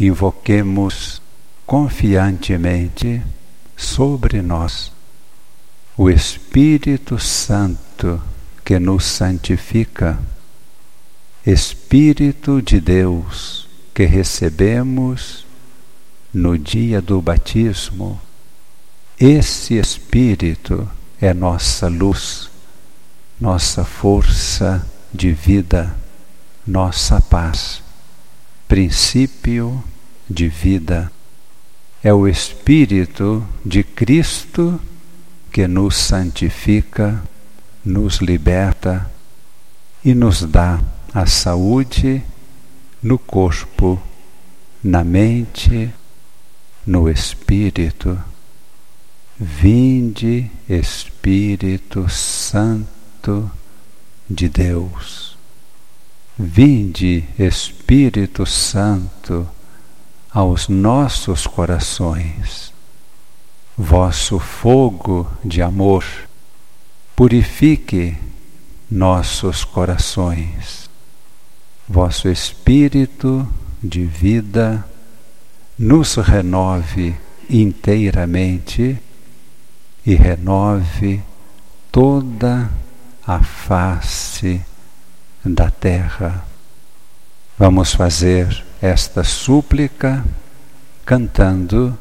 invoquemos confiantemente sobre nós o Espírito Santo que nos santifica, Espírito de Deus que recebemos no dia do batismo. Esse Espírito é nossa luz, nossa força de vida, nossa paz, princípio de vida. É o Espírito de Cristo que nos santifica, nos liberta e nos dá a saúde no corpo, na mente, no espírito. Vinde, Espírito Santo de Deus. Vinde, Espírito Santo, aos nossos corações vosso fogo de amor purifique nossos corações. Vosso Espírito de vida nos renove inteiramente e renove toda a face da terra. Vamos fazer esta súplica cantando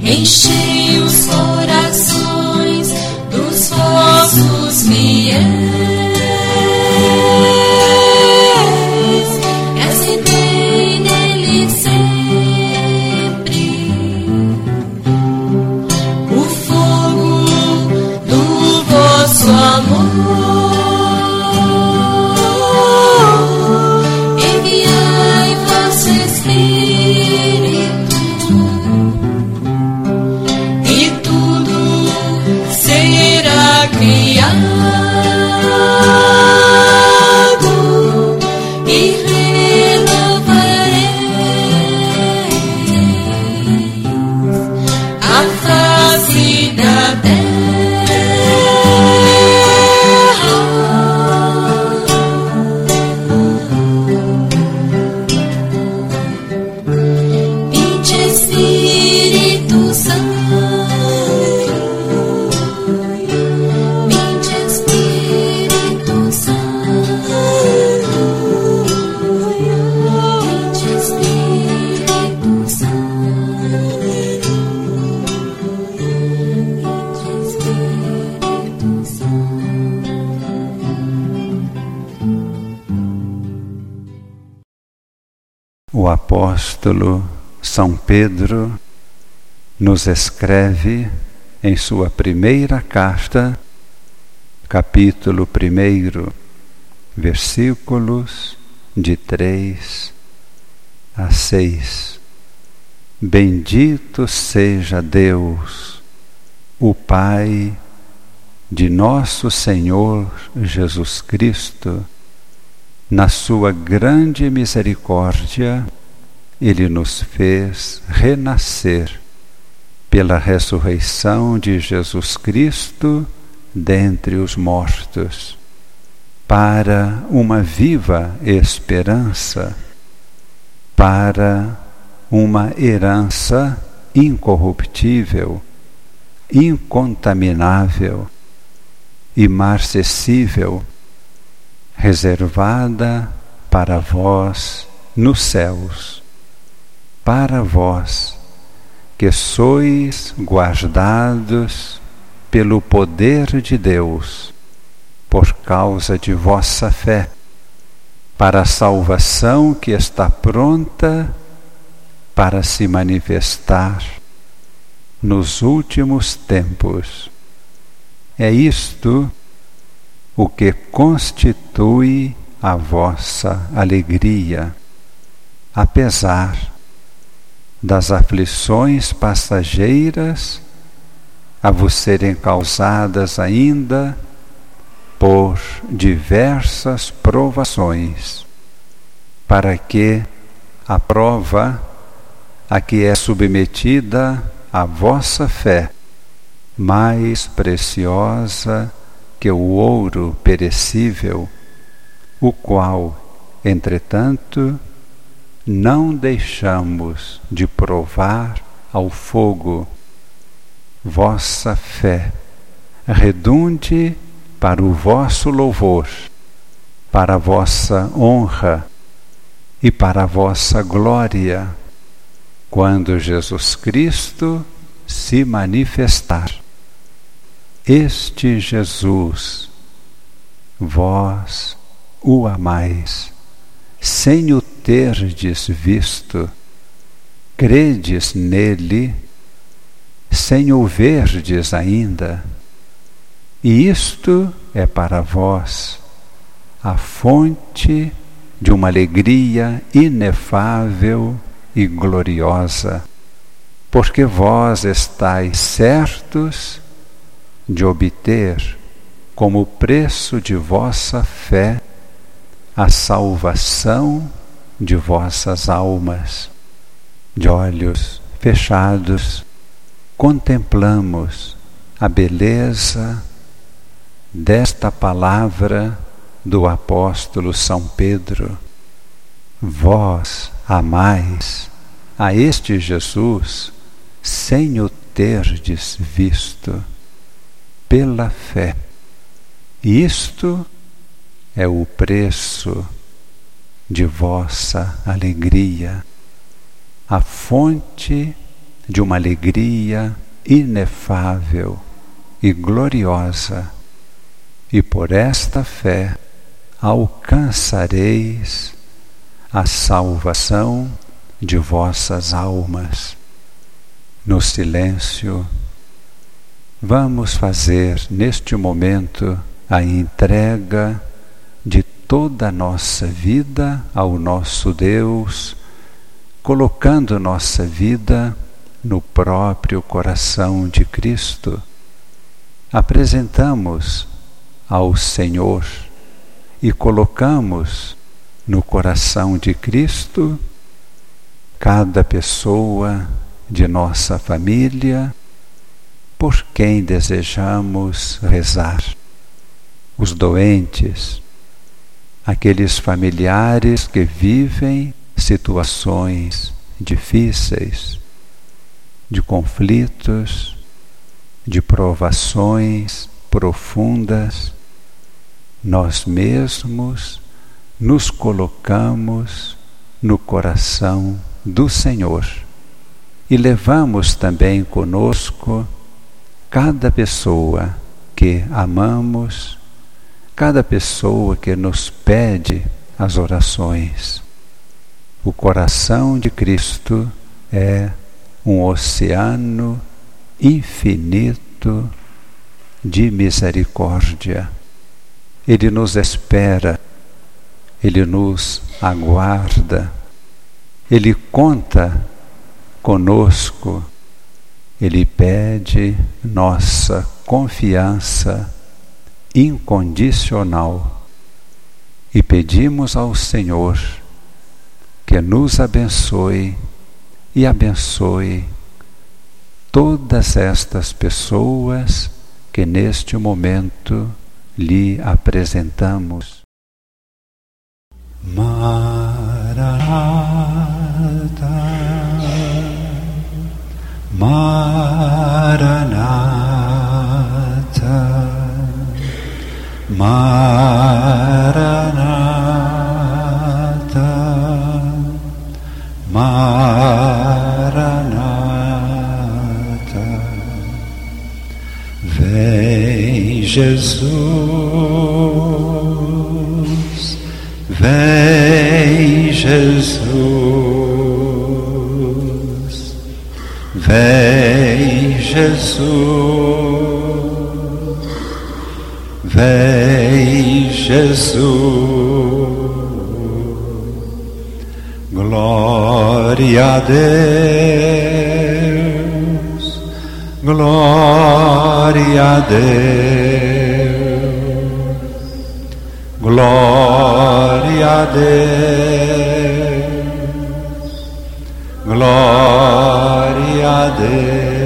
o apóstolo São Pedro nos escreve em sua primeira carta, capítulo 1, versículos de 3 a 6. Bendito seja Deus, o Pai de nosso Senhor Jesus Cristo na sua grande misericórdia, ele nos fez renascer pela ressurreição de Jesus Cristo dentre os mortos, para uma viva esperança, para uma herança incorruptível, incontaminável, imarcessível reservada para vós nos céus, para vós que sois guardados pelo poder de Deus, por causa de vossa fé, para a salvação que está pronta para se manifestar nos últimos tempos. É isto o que constitui a vossa alegria, apesar das aflições passageiras a vos serem causadas ainda por diversas provações. para que a prova a que é submetida a vossa fé, mais preciosa que o ouro perecível, o qual, entretanto, não deixamos de provar ao fogo. Vossa fé redunde para o vosso louvor, para a vossa honra e para a vossa glória, quando Jesus Cristo se manifestar. Este Jesus, vós o amais, sem o terdes visto, credes nele, sem o verdes ainda, e isto é para vós a fonte de uma alegria inefável e gloriosa, porque vós estáis certos de obter como preço de vossa fé a salvação de vossas almas. De olhos fechados, contemplamos a beleza desta palavra do apóstolo São Pedro. Vós amais a este Jesus sem o terdes visto, pela fé. Isto é o preço de vossa alegria, a fonte de uma alegria inefável e gloriosa, e por esta fé alcançareis a salvação de vossas almas. No silêncio, vamos fazer neste momento a entrega de toda a nossa vida ao nosso Deus, colocando nossa vida no próprio coração de Cristo. Apresentamos ao Senhor e colocamos no coração de Cristo cada pessoa de nossa família por quem desejamos rezar. Os doentes, aqueles familiares que vivem situações difíceis, de conflitos, de provações profundas, nós mesmos nos colocamos no coração do Senhor e levamos também conosco cada pessoa que amamos cada pessoa que nos pede as orações. O coração de Cristo é um oceano infinito de misericórdia. Ele nos espera, ele nos aguarda, ele conta conosco, ele pede nossa confiança incondicional e pedimos ao Senhor que nos abençoe e abençoe todas estas pessoas que neste momento lhe apresentamos. Maranata, Maranata. Maranata, Maranata, vem Jesus, vem Jesus, vem Jesus. Vem Jesus, glória a Deus, glória a Deus, glória a Deus, glória a Deus.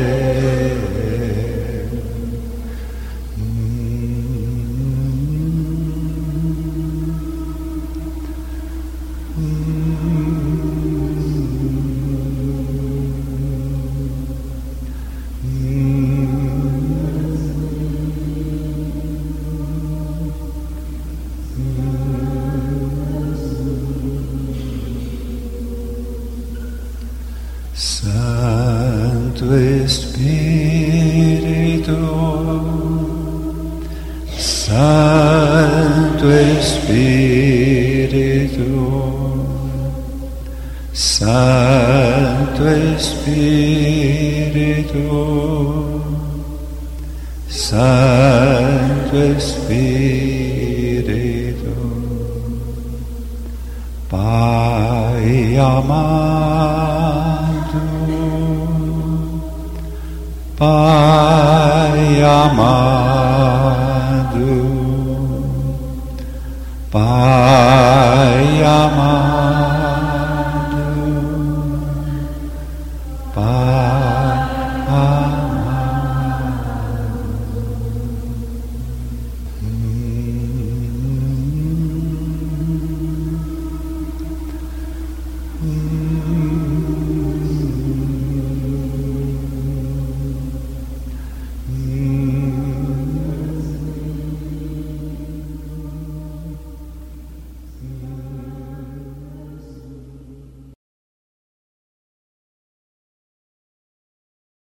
Santo Espírito, Santo Espírito, Pai amado, Pai amado, Pai